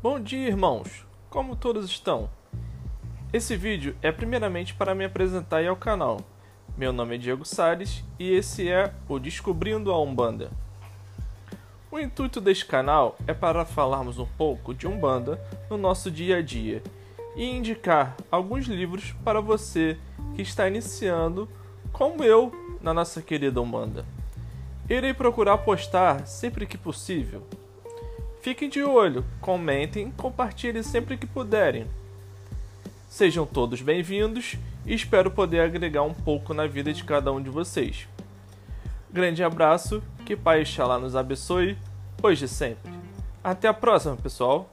Bom dia, irmãos! Como todos estão? Esse vídeo é primeiramente para me apresentar ao canal. Meu nome é Diego Salles e esse é o Descobrindo a Umbanda. O intuito deste canal é para falarmos um pouco de Umbanda no nosso dia a dia e indicar alguns livros para você que está iniciando, como eu, na nossa querida Umbanda. Irei procurar postar sempre que possível Fiquem de olho, comentem, compartilhem sempre que puderem. Sejam todos bem-vindos e espero poder agregar um pouco na vida de cada um de vocês. Grande abraço, que Pai Xalá nos abençoe, hoje e sempre. Até a próxima, pessoal!